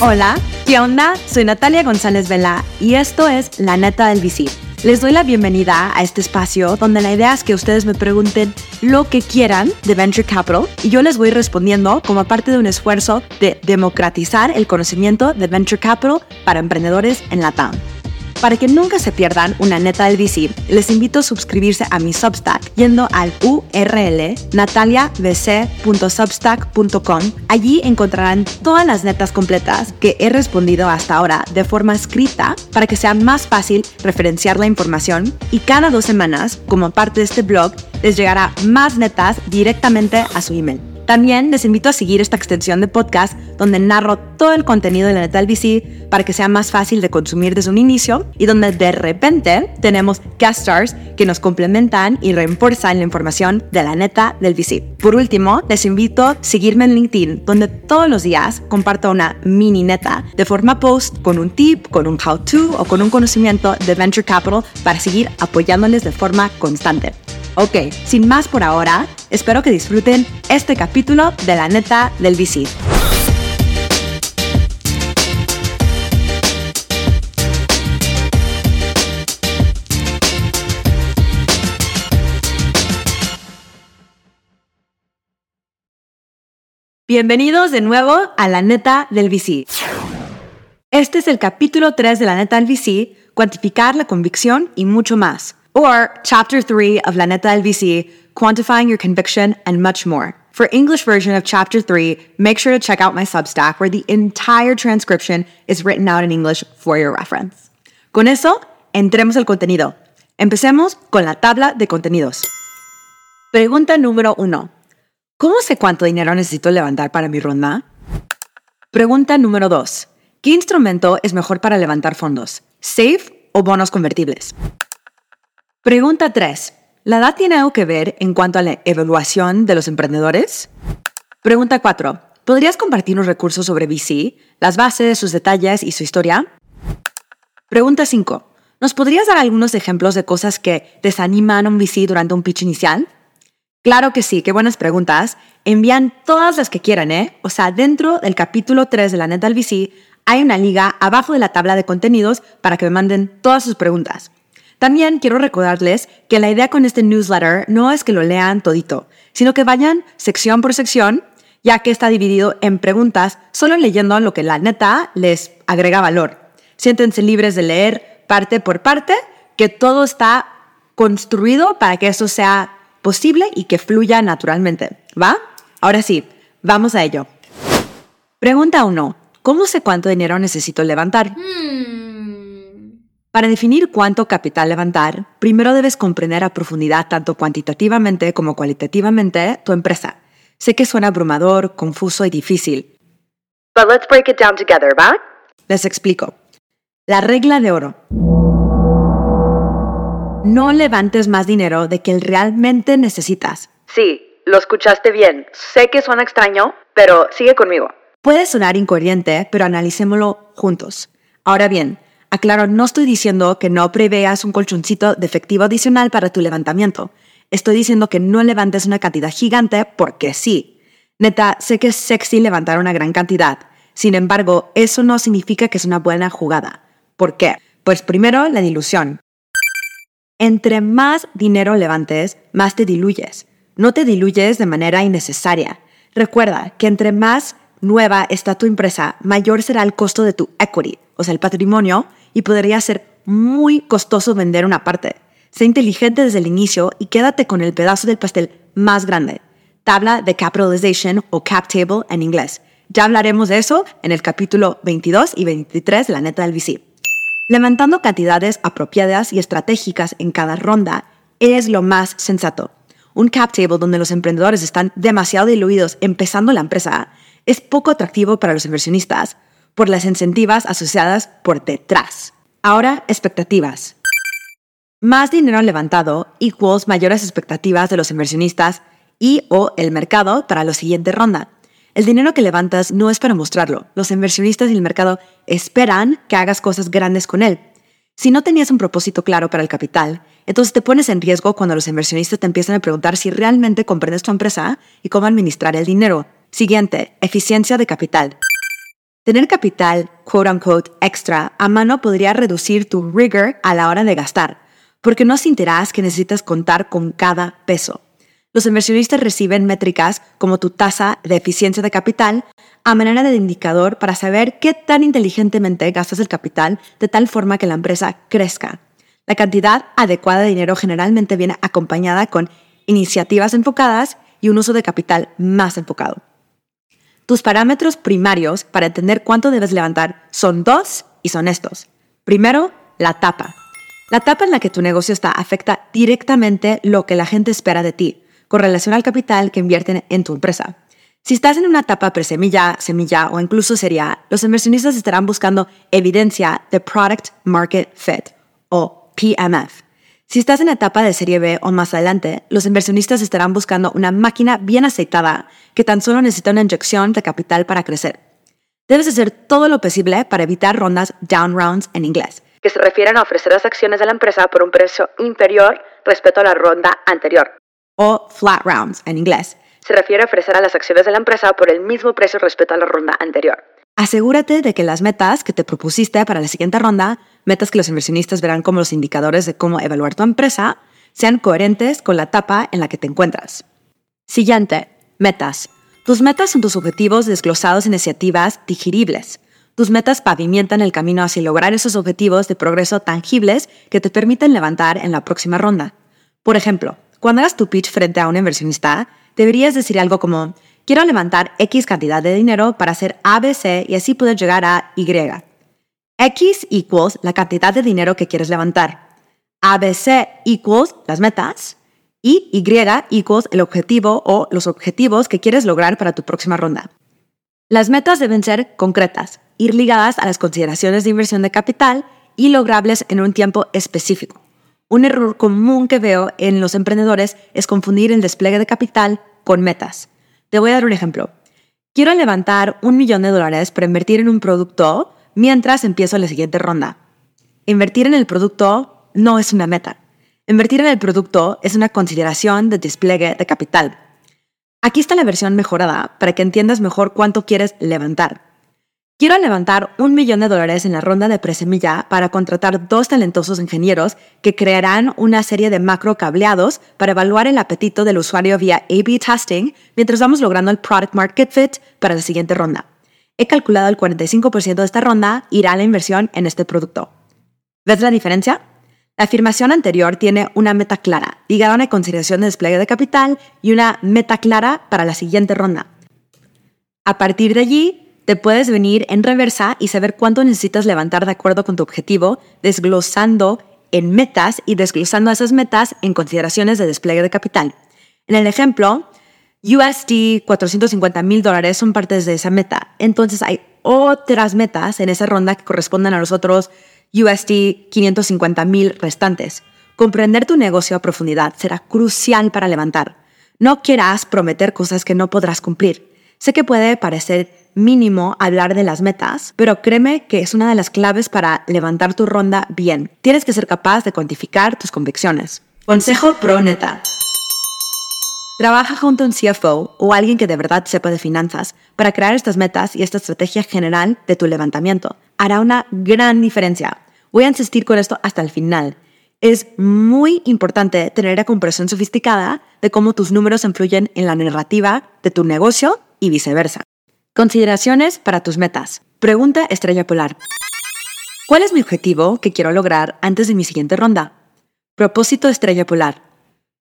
Hola, ¿qué onda? Soy Natalia González Vela y esto es La Neta del VC. Les doy la bienvenida a este espacio donde la idea es que ustedes me pregunten lo que quieran de Venture Capital y yo les voy respondiendo como parte de un esfuerzo de democratizar el conocimiento de Venture Capital para emprendedores en la TAM. Para que nunca se pierdan una neta del VC, les invito a suscribirse a mi Substack yendo al URL nataliavc.substack.com. Allí encontrarán todas las netas completas que he respondido hasta ahora de forma escrita para que sea más fácil referenciar la información y cada dos semanas, como parte de este blog, les llegará más netas directamente a su email. También les invito a seguir esta extensión de podcast donde narro todo el contenido de la neta del VC para que sea más fácil de consumir desde un inicio y donde de repente tenemos guest stars que nos complementan y refuerzan la información de la neta del VC. Por último, les invito a seguirme en LinkedIn donde todos los días comparto una mini neta de forma post con un tip, con un how to o con un conocimiento de Venture Capital para seguir apoyándoles de forma constante. Ok, sin más por ahora, espero que disfruten este capítulo de la neta del VC. Bienvenidos de nuevo a la neta del VC. Este es el capítulo 3 de la neta del VC, cuantificar la convicción y mucho más or Chapter 3 of La Neta del VC, Quantifying Your Conviction, and much more. For English version of Chapter 3, make sure to check out my Substack where the entire transcription is written out in English for your reference. Con eso, entremos al contenido. Empecemos con la tabla de contenidos. Pregunta número 1. ¿Cómo sé cuánto dinero necesito levantar para mi ronda? Pregunta número 2. ¿Qué instrumento es mejor para levantar fondos? ¿Safe o bonos convertibles? Pregunta 3. ¿La edad tiene algo que ver en cuanto a la evaluación de los emprendedores? Pregunta 4. ¿Podrías compartir unos recursos sobre VC, las bases, sus detalles y su historia? Pregunta 5. ¿Nos podrías dar algunos ejemplos de cosas que desaniman a un VC durante un pitch inicial? Claro que sí, qué buenas preguntas. Envían todas las que quieran, ¿eh? O sea, dentro del capítulo 3 de la neta del VC hay una liga abajo de la tabla de contenidos para que me manden todas sus preguntas. También quiero recordarles que la idea con este newsletter no es que lo lean todito, sino que vayan sección por sección, ya que está dividido en preguntas, solo leyendo lo que la neta les agrega valor. Siéntense libres de leer parte por parte, que todo está construido para que eso sea posible y que fluya naturalmente. ¿Va? Ahora sí, vamos a ello. Pregunta 1. ¿Cómo sé cuánto dinero necesito levantar? Hmm. Para definir cuánto capital levantar, primero debes comprender a profundidad tanto cuantitativamente como cualitativamente tu empresa. Sé que suena abrumador, confuso y difícil. But let's break it down together, ¿va? Les explico. La regla de oro. No levantes más dinero de que realmente necesitas. Sí, lo escuchaste bien. Sé que suena extraño, pero sigue conmigo. Puede sonar incoherente, pero analicémoslo juntos. Ahora bien, Aclaro, no estoy diciendo que no preveas un colchoncito de efectivo adicional para tu levantamiento. Estoy diciendo que no levantes una cantidad gigante porque sí. Neta, sé que es sexy levantar una gran cantidad. Sin embargo, eso no significa que es una buena jugada. ¿Por qué? Pues primero, la dilución. Entre más dinero levantes, más te diluyes. No te diluyes de manera innecesaria. Recuerda que entre más nueva está tu empresa, mayor será el costo de tu equity, o sea, el patrimonio, y podría ser muy costoso vender una parte. Sé inteligente desde el inicio y quédate con el pedazo del pastel más grande. Tabla de capitalization o cap table en inglés. Ya hablaremos de eso en el capítulo 22 y 23 de la neta del VC. Levantando cantidades apropiadas y estratégicas en cada ronda es lo más sensato. Un cap table donde los emprendedores están demasiado diluidos empezando la empresa es poco atractivo para los inversionistas por las incentivas asociadas por detrás. Ahora, expectativas. Más dinero levantado equals mayores expectativas de los inversionistas y o el mercado para la siguiente ronda. El dinero que levantas no es para mostrarlo. Los inversionistas y el mercado esperan que hagas cosas grandes con él. Si no tenías un propósito claro para el capital, entonces te pones en riesgo cuando los inversionistas te empiezan a preguntar si realmente comprendes tu empresa y cómo administrar el dinero. Siguiente, eficiencia de capital. Tener capital, quote unquote, extra a mano podría reducir tu rigor a la hora de gastar, porque no sentirás que necesitas contar con cada peso. Los inversionistas reciben métricas como tu tasa de eficiencia de capital a manera de indicador para saber qué tan inteligentemente gastas el capital de tal forma que la empresa crezca. La cantidad adecuada de dinero generalmente viene acompañada con iniciativas enfocadas y un uso de capital más enfocado. Tus parámetros primarios para entender cuánto debes levantar son dos y son estos. Primero, la tapa. La tapa en la que tu negocio está afecta directamente lo que la gente espera de ti, con relación al capital que invierten en tu empresa. Si estás en una etapa presemilla, semilla o incluso sería, los inversionistas estarán buscando evidencia de Product Market Fit o PMF. Si estás en la etapa de serie B o más adelante, los inversionistas estarán buscando una máquina bien aceitada que tan solo necesita una inyección de capital para crecer. Debes hacer todo lo posible para evitar rondas down rounds en inglés, que se refieren a ofrecer las acciones de la empresa por un precio inferior respecto a la ronda anterior. O flat rounds en inglés. Se refiere a ofrecer a las acciones de la empresa por el mismo precio respecto a la ronda anterior. Asegúrate de que las metas que te propusiste para la siguiente ronda, metas que los inversionistas verán como los indicadores de cómo evaluar tu empresa, sean coherentes con la etapa en la que te encuentras. Siguiente, metas. Tus metas son tus objetivos desglosados en iniciativas digeribles. Tus metas pavimentan el camino hacia lograr esos objetivos de progreso tangibles que te permiten levantar en la próxima ronda. Por ejemplo, cuando hagas tu pitch frente a un inversionista, deberías decir algo como, quiero levantar X cantidad de dinero para hacer ABC y así poder llegar a Y. X equals la cantidad de dinero que quieres levantar. ABC equals las metas y Y equals el objetivo o los objetivos que quieres lograr para tu próxima ronda. Las metas deben ser concretas, ir ligadas a las consideraciones de inversión de capital y logrables en un tiempo específico. Un error común que veo en los emprendedores es confundir el despliegue de capital con metas. Te voy a dar un ejemplo. Quiero levantar un millón de dólares para invertir en un producto mientras empiezo la siguiente ronda. Invertir en el producto no es una meta. Invertir en el producto es una consideración de despliegue de capital. Aquí está la versión mejorada para que entiendas mejor cuánto quieres levantar. Quiero levantar un millón de dólares en la ronda de presemilla para contratar dos talentosos ingenieros que crearán una serie de macro cableados para evaluar el apetito del usuario vía A-B testing mientras vamos logrando el product market fit para la siguiente ronda. He calculado el 45% de esta ronda irá a la inversión en este producto. ¿Ves la diferencia? La afirmación anterior tiene una meta clara, ligada a una consideración de despliegue de capital y una meta clara para la siguiente ronda. A partir de allí, te puedes venir en reversa y saber cuánto necesitas levantar de acuerdo con tu objetivo, desglosando en metas y desglosando esas metas en consideraciones de despliegue de capital. En el ejemplo, USD 450 mil dólares son partes de esa meta. Entonces hay otras metas en esa ronda que corresponden a los otros USD 550 mil restantes. Comprender tu negocio a profundidad será crucial para levantar. No quieras prometer cosas que no podrás cumplir. Sé que puede parecer mínimo hablar de las metas, pero créeme que es una de las claves para levantar tu ronda bien. Tienes que ser capaz de cuantificar tus convicciones. Consejo pro neta. Trabaja junto a un CFO o alguien que de verdad sepa de finanzas para crear estas metas y esta estrategia general de tu levantamiento. Hará una gran diferencia. Voy a insistir con esto hasta el final. Es muy importante tener una comprensión sofisticada de cómo tus números influyen en la narrativa de tu negocio y viceversa. Consideraciones para tus metas. Pregunta Estrella Polar. ¿Cuál es mi objetivo que quiero lograr antes de mi siguiente ronda? Propósito Estrella Polar.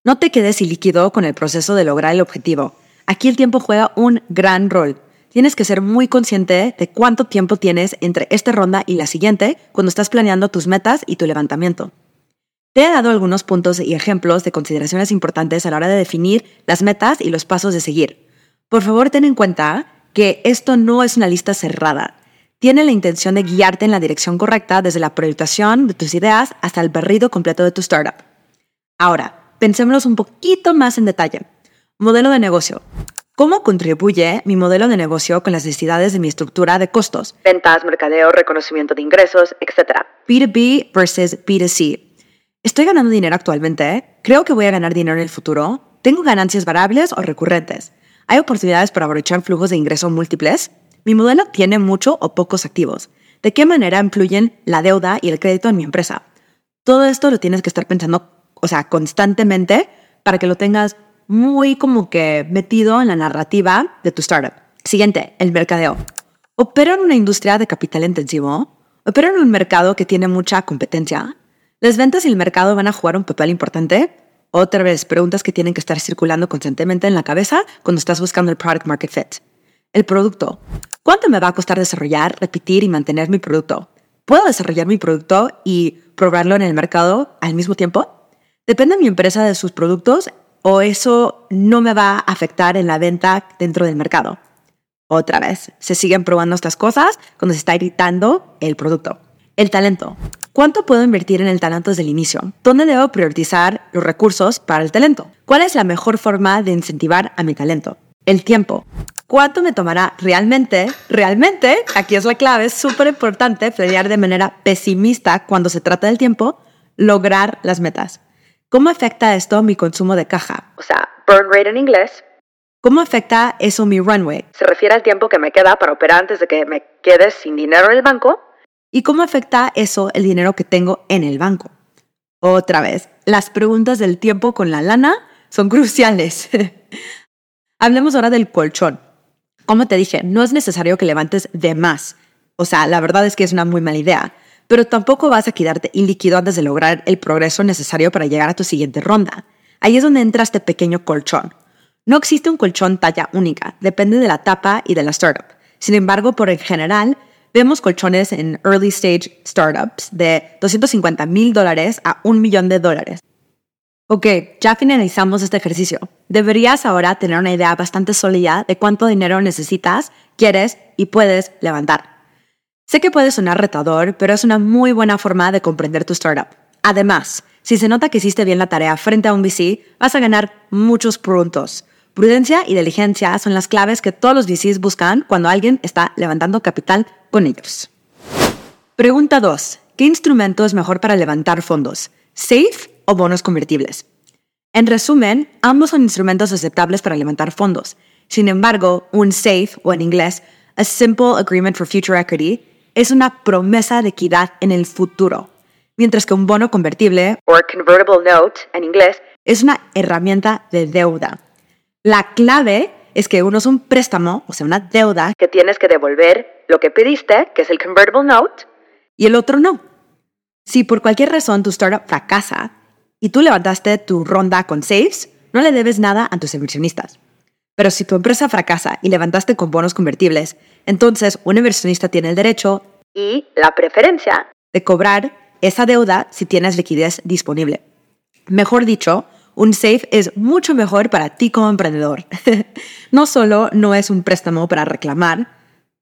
No te quedes líquido con el proceso de lograr el objetivo. Aquí el tiempo juega un gran rol. Tienes que ser muy consciente de cuánto tiempo tienes entre esta ronda y la siguiente cuando estás planeando tus metas y tu levantamiento. Te he dado algunos puntos y ejemplos de consideraciones importantes a la hora de definir las metas y los pasos de seguir. Por favor, ten en cuenta que esto no es una lista cerrada. Tiene la intención de guiarte en la dirección correcta desde la proyectación de tus ideas hasta el barrido completo de tu startup. Ahora, pensémonos un poquito más en detalle. Modelo de negocio. ¿Cómo contribuye mi modelo de negocio con las necesidades de mi estructura de costos? Ventas, mercadeo, reconocimiento de ingresos, etc. B2B versus B2C. ¿Estoy ganando dinero actualmente? ¿Creo que voy a ganar dinero en el futuro? ¿Tengo ganancias variables o recurrentes? ¿Hay oportunidades para aprovechar flujos de ingreso múltiples? mi modelo tiene mucho o pocos activos. ¿De qué manera influyen la deuda y el crédito en mi empresa? Todo esto lo tienes que estar pensando, o sea, constantemente para que lo tengas muy como que metido en la narrativa de tu startup. Siguiente, el mercadeo. ¿Opera en una industria de capital intensivo? ¿Opera en un mercado que tiene mucha competencia? ¿Las ventas y el mercado van a jugar un papel importante? Otra vez, preguntas que tienen que estar circulando constantemente en la cabeza cuando estás buscando el product market fit. El producto. ¿Cuánto me va a costar desarrollar, repetir y mantener mi producto? ¿Puedo desarrollar mi producto y probarlo en el mercado al mismo tiempo? ¿Depende mi empresa de sus productos o eso no me va a afectar en la venta dentro del mercado? Otra vez, se siguen probando estas cosas cuando se está editando el producto. El talento. ¿Cuánto puedo invertir en el talento desde el inicio? ¿Dónde debo priorizar los recursos para el talento? ¿Cuál es la mejor forma de incentivar a mi talento? El tiempo. ¿Cuánto me tomará realmente? Realmente, aquí es la clave, es súper importante planear de manera pesimista cuando se trata del tiempo, lograr las metas. ¿Cómo afecta esto mi consumo de caja? O sea, burn rate en inglés. ¿Cómo afecta eso mi runway? Se refiere al tiempo que me queda para operar antes de que me quede sin dinero en el banco. ¿Y cómo afecta eso el dinero que tengo en el banco? Otra vez, las preguntas del tiempo con la lana son cruciales. Hablemos ahora del colchón. Como te dije, no es necesario que levantes de más. O sea, la verdad es que es una muy mala idea pero tampoco vas a quedarte ilíquido antes de lograr el progreso necesario para llegar a tu siguiente ronda. Ahí es donde entra este pequeño colchón. No existe un colchón talla única, depende de la etapa y de la startup. Sin embargo, por el general, vemos colchones en early stage startups de 250 mil dólares a un millón de dólares. Ok, ya finalizamos este ejercicio. Deberías ahora tener una idea bastante sólida de cuánto dinero necesitas, quieres y puedes levantar. Sé que puede sonar retador, pero es una muy buena forma de comprender tu startup. Además, si se nota que hiciste bien la tarea frente a un VC, vas a ganar muchos puntos. Prudencia y diligencia son las claves que todos los VCs buscan cuando alguien está levantando capital con ellos. Pregunta 2. ¿Qué instrumento es mejor para levantar fondos? ¿Safe o bonos convertibles? En resumen, ambos son instrumentos aceptables para levantar fondos. Sin embargo, un SAFE, o en inglés, a Simple Agreement for Future Equity, es una promesa de equidad en el futuro, mientras que un bono convertible, o convertible note en inglés, es una herramienta de deuda. La clave es que uno es un préstamo, o sea, una deuda, que tienes que devolver lo que pediste, que es el convertible note, y el otro no. Si por cualquier razón tu startup fracasa y tú levantaste tu ronda con saves, no le debes nada a tus inversionistas. Pero si tu empresa fracasa y levantaste con bonos convertibles, entonces un inversionista tiene el derecho y la preferencia de cobrar esa deuda si tienes liquidez disponible. Mejor dicho, un SAFE es mucho mejor para ti como emprendedor. no solo no es un préstamo para reclamar,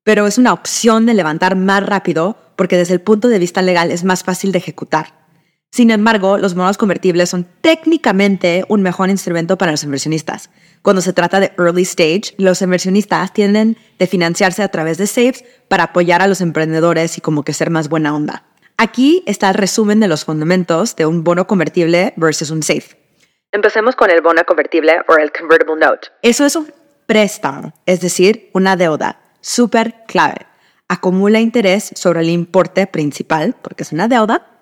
pero es una opción de levantar más rápido porque desde el punto de vista legal es más fácil de ejecutar. Sin embargo, los bonos convertibles son técnicamente un mejor instrumento para los inversionistas. Cuando se trata de early stage, los inversionistas tienden de financiarse a través de SAFES para apoyar a los emprendedores y como que ser más buena onda. Aquí está el resumen de los fundamentos de un bono convertible versus un SAFE. Empecemos con el bono convertible o el convertible note. Eso es un préstamo, es decir, una deuda. Súper clave. Acumula interés sobre el importe principal, porque es una deuda,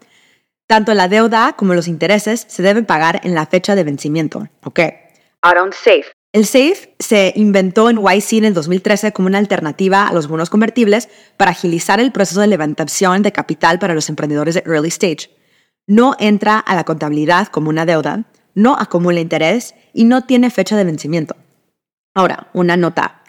tanto la deuda como los intereses se deben pagar en la fecha de vencimiento. ¿Ok? Ahora un SAFE. El SAFE se inventó en YC en el 2013 como una alternativa a los bonos convertibles para agilizar el proceso de levantación de capital para los emprendedores de early stage. No entra a la contabilidad como una deuda, no acumula interés y no tiene fecha de vencimiento. Ahora, una nota.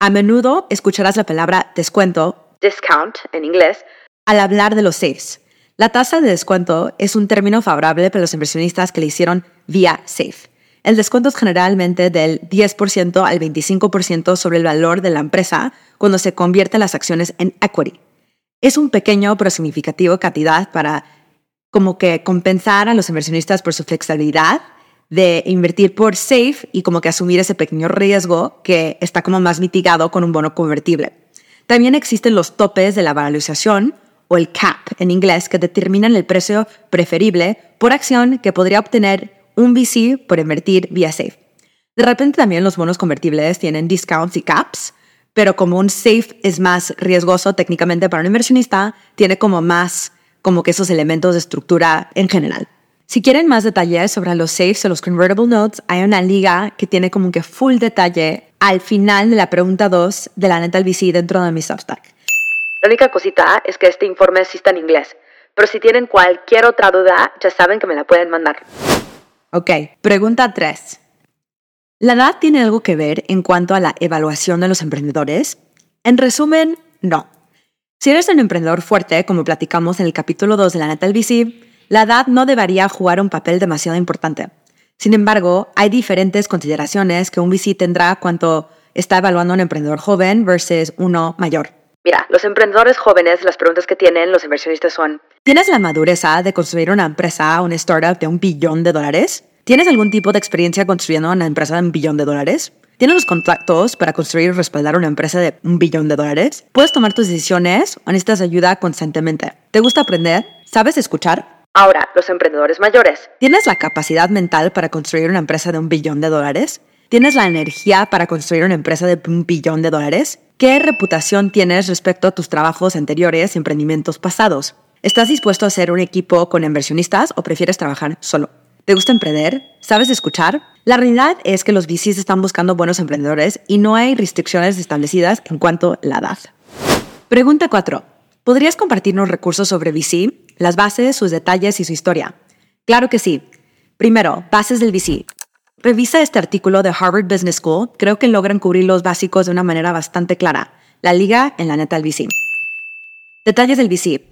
A menudo escucharás la palabra descuento, discount en inglés, al hablar de los SAFEs. La tasa de descuento es un término favorable para los inversionistas que le hicieron vía SAFE. El descuento es generalmente del 10% al 25% sobre el valor de la empresa cuando se convierten las acciones en equity. Es un pequeño pero significativo cantidad para como que compensar a los inversionistas por su flexibilidad de invertir por safe y como que asumir ese pequeño riesgo que está como más mitigado con un bono convertible. También existen los topes de la valorización o el CAP en inglés que determinan el precio preferible por acción que podría obtener un VC por invertir vía SAFE. De repente también los bonos convertibles tienen discounts y caps, pero como un safe es más riesgoso técnicamente para un inversionista, tiene como más como que esos elementos de estructura en general. Si quieren más detalles sobre los safes o los convertible notes, hay una liga que tiene como que full detalle al final de la pregunta 2 de la neta VC dentro de mi Substack. La única cosita es que este informe sí en inglés, pero si tienen cualquier otra duda, ya saben que me la pueden mandar. Ok, pregunta 3. ¿La edad tiene algo que ver en cuanto a la evaluación de los emprendedores? En resumen, no. Si eres un emprendedor fuerte, como platicamos en el capítulo 2 de la neta del VC, la edad no debería jugar un papel demasiado importante. Sin embargo, hay diferentes consideraciones que un VC tendrá cuando está evaluando a un emprendedor joven versus uno mayor. Mira, los emprendedores jóvenes, las preguntas que tienen los inversionistas son, ¿tienes la madurez de construir una empresa, una startup de un billón de dólares? ¿Tienes algún tipo de experiencia construyendo una empresa de un billón de dólares? ¿Tienes los contactos para construir y respaldar una empresa de un billón de dólares? ¿Puedes tomar tus decisiones o necesitas ayuda constantemente? ¿Te gusta aprender? ¿Sabes escuchar? Ahora, los emprendedores mayores. ¿Tienes la capacidad mental para construir una empresa de un billón de dólares? ¿Tienes la energía para construir una empresa de un billón de dólares? ¿Qué reputación tienes respecto a tus trabajos anteriores y emprendimientos pasados? ¿Estás dispuesto a ser un equipo con inversionistas o prefieres trabajar solo? ¿Te gusta emprender? ¿Sabes escuchar? La realidad es que los VCs están buscando buenos emprendedores y no hay restricciones establecidas en cuanto a la edad. Pregunta 4. ¿Podrías compartirnos recursos sobre VC? Las bases, sus detalles y su historia. Claro que sí. Primero, bases del VC. Revisa este artículo de Harvard Business School. Creo que logran cubrir los básicos de una manera bastante clara. La liga en la neta del VC. Detalles del VC.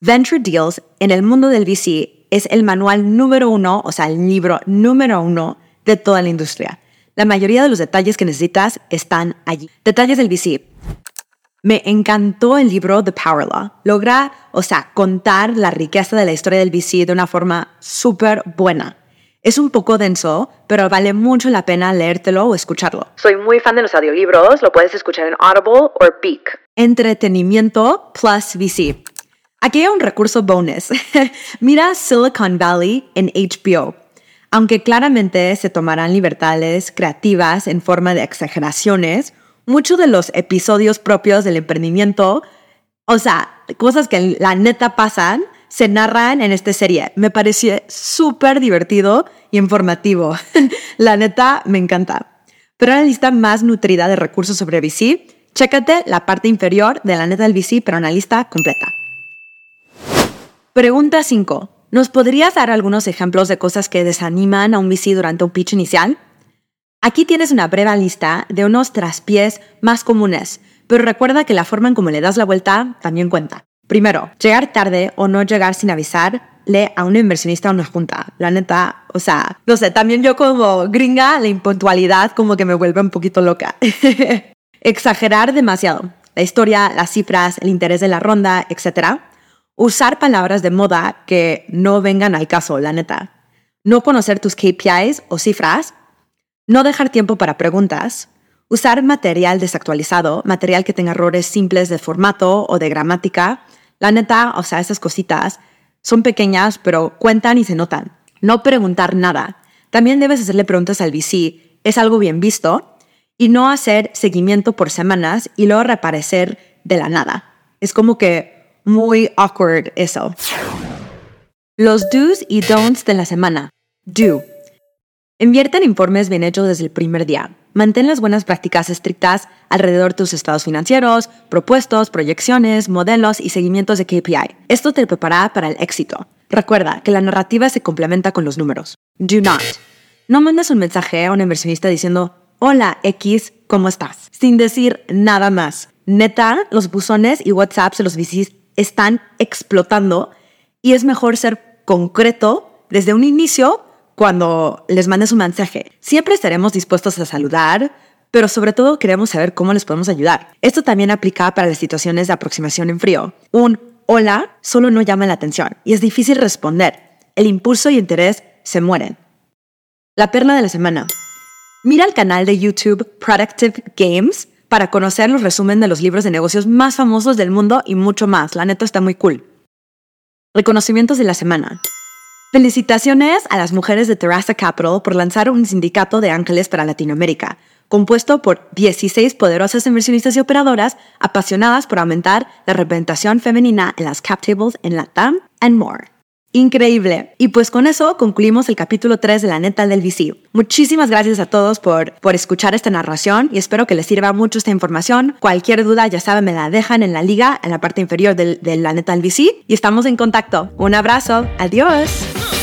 Venture Deals en el mundo del VC es el manual número uno, o sea, el libro número uno de toda la industria. La mayoría de los detalles que necesitas están allí. Detalles del VC. Me encantó el libro The Power Law. Logra, o sea, contar la riqueza de la historia del VC de una forma súper buena. Es un poco denso, pero vale mucho la pena leértelo o escucharlo. Soy muy fan de los audiolibros, lo puedes escuchar en Audible o Peak. Entretenimiento plus VC. Aquí hay un recurso bonus. Mira Silicon Valley en HBO. Aunque claramente se tomarán libertades creativas en forma de exageraciones, muchos de los episodios propios del emprendimiento, o sea, cosas que la neta pasan, se narran en esta serie. Me pareció súper divertido y informativo. la neta me encanta. Pero la lista más nutrida de recursos sobre VC, chécate la parte inferior de la neta del VC, pero una lista completa. Pregunta 5. ¿Nos podrías dar algunos ejemplos de cosas que desaniman a un VC durante un pitch inicial? Aquí tienes una breve lista de unos traspiés más comunes, pero recuerda que la forma en cómo le das la vuelta también cuenta. Primero, llegar tarde o no llegar sin avisarle a un inversionista a una junta. La neta, o sea, no sé, también yo como gringa, la impuntualidad como que me vuelve un poquito loca. Exagerar demasiado. La historia, las cifras, el interés de la ronda, etc. Usar palabras de moda que no vengan al caso, la neta. No conocer tus KPIs o cifras no dejar tiempo para preguntas. Usar material desactualizado, material que tenga errores simples de formato o de gramática. La neta, o sea, esas cositas son pequeñas, pero cuentan y se notan. No preguntar nada. También debes hacerle preguntas al VC. ¿Es algo bien visto? Y no hacer seguimiento por semanas y luego reaparecer de la nada. Es como que muy awkward eso. Los do's y don'ts de la semana. Do. Invierte en informes bien hechos desde el primer día. Mantén las buenas prácticas estrictas alrededor de tus estados financieros, propuestos, proyecciones, modelos y seguimientos de KPI. Esto te prepara para el éxito. Recuerda que la narrativa se complementa con los números. Do not. No mandes un mensaje a un inversionista diciendo, hola X, ¿cómo estás? Sin decir nada más. Neta, los buzones y WhatsApps de los VCs están explotando y es mejor ser concreto desde un inicio cuando les mandes un mensaje. Siempre estaremos dispuestos a saludar, pero sobre todo queremos saber cómo les podemos ayudar. Esto también aplica para las situaciones de aproximación en frío. Un hola solo no llama la atención y es difícil responder. El impulso y interés se mueren. La perla de la semana. Mira el canal de YouTube Productive Games para conocer los resumen de los libros de negocios más famosos del mundo y mucho más. La neta está muy cool. Reconocimientos de la semana. Felicitaciones a las mujeres de Terraza Capital por lanzar un sindicato de ángeles para Latinoamérica. compuesto por 16 poderosas inversionistas y operadoras apasionadas por aumentar la representación femenina en las cap tables en la TAM and more. Increíble. Y pues con eso concluimos el capítulo 3 de la neta del VC. Muchísimas gracias a todos por, por escuchar esta narración y espero que les sirva mucho esta información. Cualquier duda, ya saben, me la dejan en la liga, en la parte inferior de, de la neta del VC y estamos en contacto. Un abrazo. Adiós.